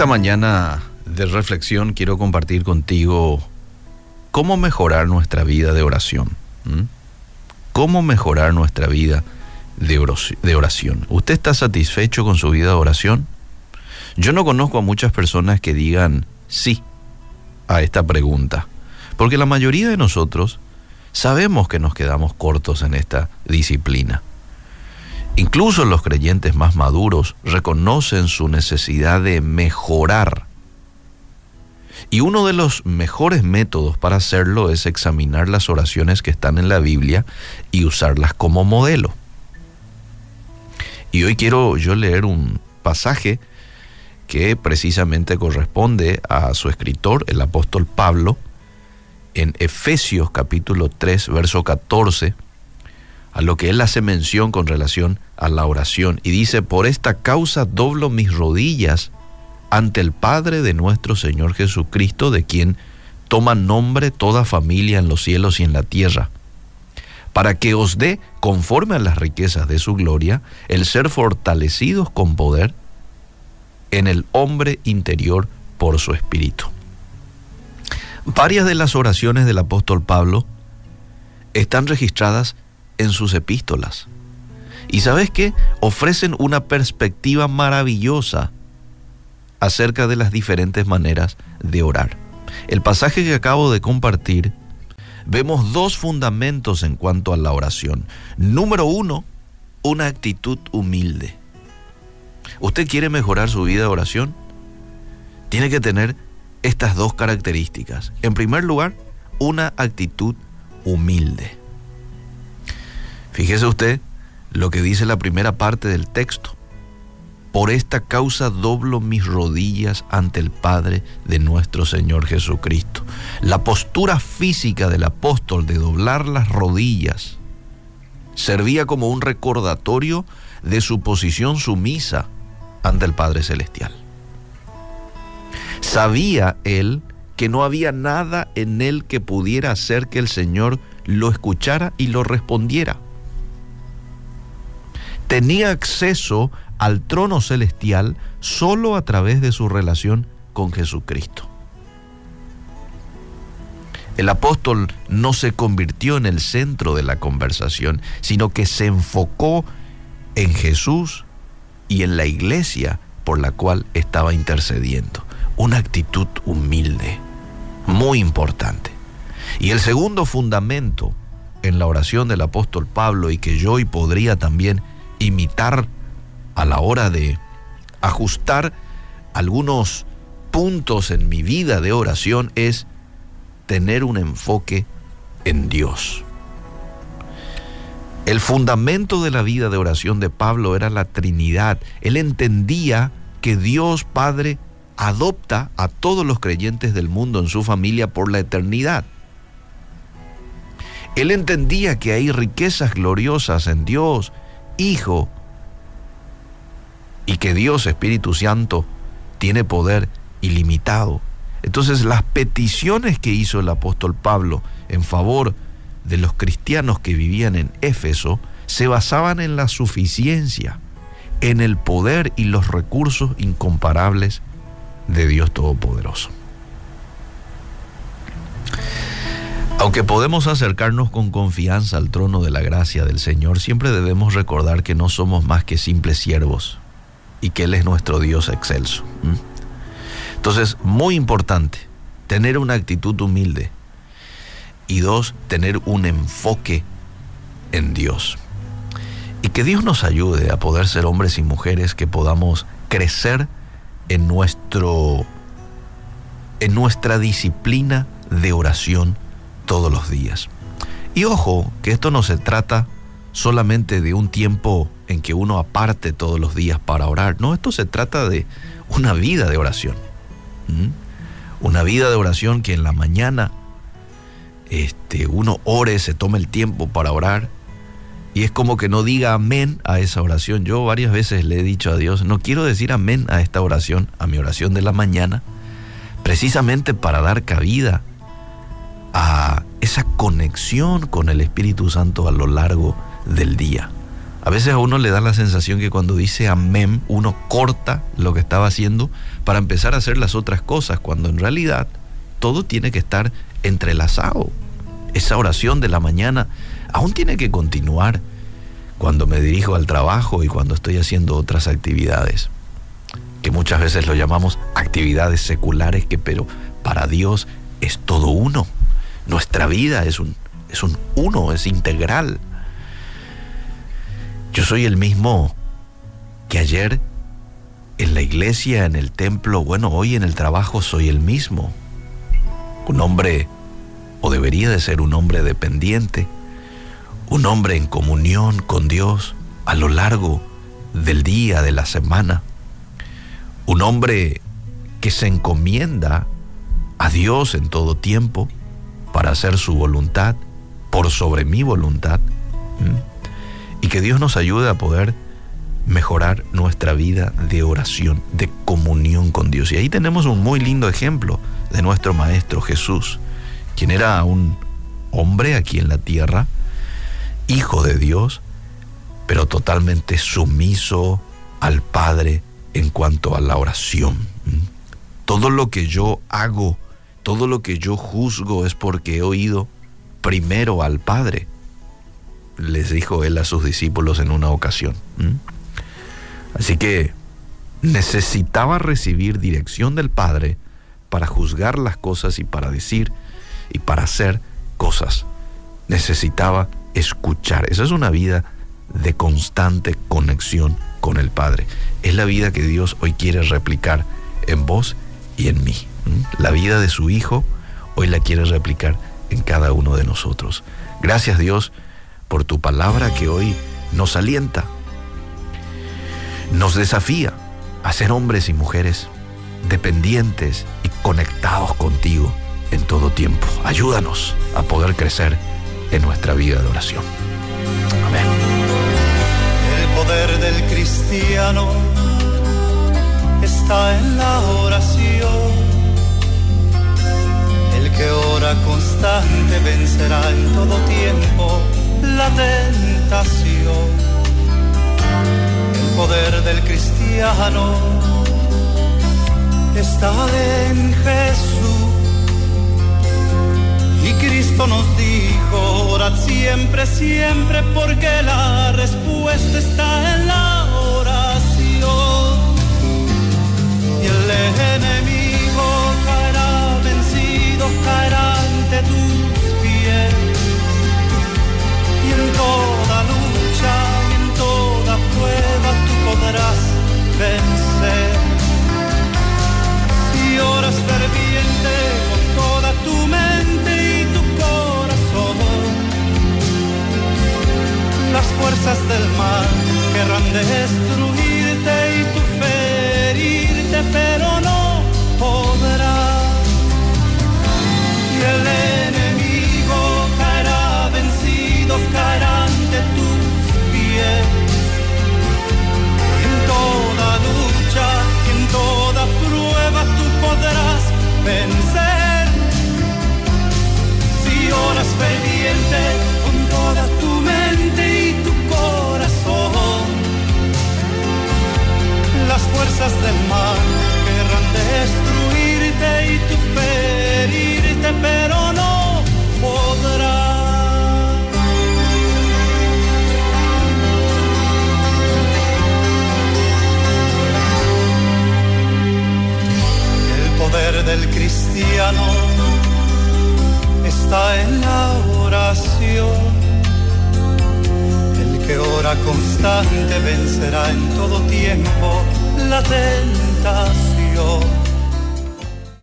esta mañana de reflexión quiero compartir contigo cómo mejorar nuestra vida de oración. ¿Cómo mejorar nuestra vida de oración? ¿Usted está satisfecho con su vida de oración? Yo no conozco a muchas personas que digan sí a esta pregunta, porque la mayoría de nosotros sabemos que nos quedamos cortos en esta disciplina. Incluso los creyentes más maduros reconocen su necesidad de mejorar. Y uno de los mejores métodos para hacerlo es examinar las oraciones que están en la Biblia y usarlas como modelo. Y hoy quiero yo leer un pasaje que precisamente corresponde a su escritor, el apóstol Pablo, en Efesios capítulo 3, verso 14, a lo que él hace mención con relación a la oración. Y dice, por esta causa doblo mis rodillas ante el Padre de nuestro Señor Jesucristo, de quien toma nombre toda familia en los cielos y en la tierra, para que os dé, conforme a las riquezas de su gloria, el ser fortalecidos con poder en el hombre interior por su espíritu. Varias de las oraciones del apóstol Pablo están registradas sus epístolas. Y sabes qué? Ofrecen una perspectiva maravillosa acerca de las diferentes maneras de orar. El pasaje que acabo de compartir, vemos dos fundamentos en cuanto a la oración. Número uno, una actitud humilde. ¿Usted quiere mejorar su vida de oración? Tiene que tener estas dos características. En primer lugar, una actitud humilde. Fíjese usted lo que dice la primera parte del texto. Por esta causa doblo mis rodillas ante el Padre de nuestro Señor Jesucristo. La postura física del apóstol de doblar las rodillas servía como un recordatorio de su posición sumisa ante el Padre Celestial. Sabía él que no había nada en él que pudiera hacer que el Señor lo escuchara y lo respondiera. Tenía acceso al trono celestial solo a través de su relación con Jesucristo. El apóstol no se convirtió en el centro de la conversación, sino que se enfocó en Jesús y en la iglesia por la cual estaba intercediendo. Una actitud humilde, muy importante. Y el segundo fundamento en la oración del apóstol Pablo y que yo hoy podría también imitar a la hora de ajustar algunos puntos en mi vida de oración es tener un enfoque en Dios. El fundamento de la vida de oración de Pablo era la Trinidad. Él entendía que Dios Padre adopta a todos los creyentes del mundo en su familia por la eternidad. Él entendía que hay riquezas gloriosas en Dios, Hijo, y que Dios Espíritu Santo tiene poder ilimitado. Entonces las peticiones que hizo el apóstol Pablo en favor de los cristianos que vivían en Éfeso se basaban en la suficiencia, en el poder y los recursos incomparables de Dios Todopoderoso. Aunque podemos acercarnos con confianza al trono de la gracia del Señor, siempre debemos recordar que no somos más que simples siervos y que Él es nuestro Dios excelso. Entonces, muy importante, tener una actitud humilde y dos, tener un enfoque en Dios. Y que Dios nos ayude a poder ser hombres y mujeres que podamos crecer en nuestro en nuestra disciplina de oración todos los días. Y ojo, que esto no se trata solamente de un tiempo en que uno aparte todos los días para orar. No, esto se trata de una vida de oración. ¿Mm? Una vida de oración que en la mañana este, uno ore, se tome el tiempo para orar. Y es como que no diga amén a esa oración. Yo varias veces le he dicho a Dios, no quiero decir amén a esta oración, a mi oración de la mañana, precisamente para dar cabida a esa conexión con el Espíritu Santo a lo largo del día. A veces a uno le da la sensación que cuando dice amén, uno corta lo que estaba haciendo para empezar a hacer las otras cosas, cuando en realidad todo tiene que estar entrelazado. Esa oración de la mañana aún tiene que continuar cuando me dirijo al trabajo y cuando estoy haciendo otras actividades, que muchas veces lo llamamos actividades seculares, que pero para Dios es todo uno. Nuestra vida es un, es un uno, es integral. Yo soy el mismo que ayer en la iglesia, en el templo, bueno, hoy en el trabajo soy el mismo. Un hombre, o debería de ser un hombre dependiente, un hombre en comunión con Dios a lo largo del día, de la semana. Un hombre que se encomienda a Dios en todo tiempo para hacer su voluntad por sobre mi voluntad. Y que Dios nos ayude a poder mejorar nuestra vida de oración, de comunión con Dios. Y ahí tenemos un muy lindo ejemplo de nuestro Maestro Jesús, quien era un hombre aquí en la tierra, hijo de Dios, pero totalmente sumiso al Padre en cuanto a la oración. Todo lo que yo hago, todo lo que yo juzgo es porque he oído primero al Padre, les dijo él a sus discípulos en una ocasión. Así que necesitaba recibir dirección del Padre para juzgar las cosas y para decir y para hacer cosas. Necesitaba escuchar. Esa es una vida de constante conexión con el Padre. Es la vida que Dios hoy quiere replicar en vos y en mí. La vida de su Hijo hoy la quiere replicar en cada uno de nosotros. Gracias Dios por tu palabra que hoy nos alienta, nos desafía a ser hombres y mujeres dependientes y conectados contigo en todo tiempo. Ayúdanos a poder crecer en nuestra vida de oración. Amén. El poder del cristiano está en la oración. Que ora constante vencerá en todo tiempo la tentación. El poder del cristiano está en Jesús y Cristo nos dijo, orad siempre, siempre, porque la respuesta está en la querrán destruirte del cristiano está en la oración El que ora constante vencerá en todo tiempo la tentación.